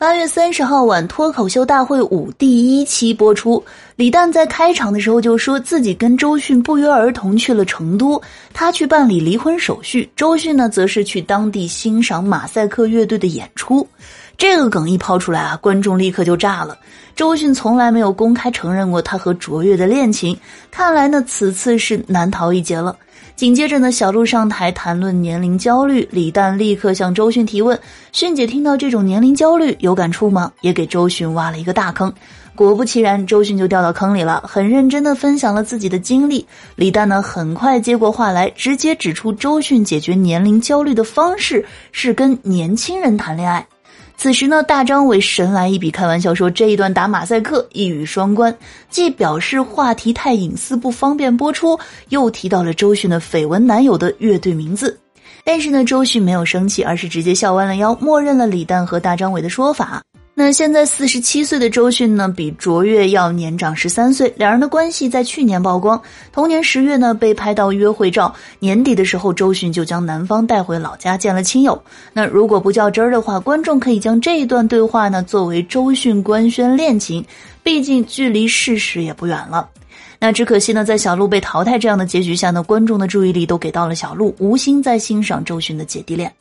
八月三十号晚，脱口秀大会五第一期播出。李诞在开场的时候就说自己跟周迅不约而同去了成都，他去办理离婚手续，周迅呢则是去当地欣赏马赛克乐队的演出。这个梗一抛出来啊，观众立刻就炸了。周迅从来没有公开承认过他和卓越的恋情，看来呢此次是难逃一劫了。紧接着呢，小鹿上台谈论年龄焦虑，李诞立刻向周迅提问：“迅姐听到这种年龄焦虑有感触吗？”也给周迅挖了一个大坑。果不其然，周迅就掉到坑里了，很认真的分享了自己的经历。李诞呢，很快接过话来，直接指出周迅解决年龄焦虑的方式是跟年轻人谈恋爱。此时呢，大张伟神来一笔，开玩笑说这一段打马赛克一语双关，既表示话题太隐私不方便播出，又提到了周迅的绯闻男友的乐队名字。但是呢，周迅没有生气，而是直接笑弯了腰，默认了李诞和大张伟的说法。那现在四十七岁的周迅呢，比卓越要年长十三岁。两人的关系在去年曝光，同年十月呢被拍到约会照。年底的时候，周迅就将男方带回老家见了亲友。那如果不较真儿的话，观众可以将这一段对话呢作为周迅官宣恋情，毕竟距离事实也不远了。那只可惜呢，在小鹿被淘汰这样的结局下呢，观众的注意力都给到了小鹿，无心再欣赏周迅的姐弟恋。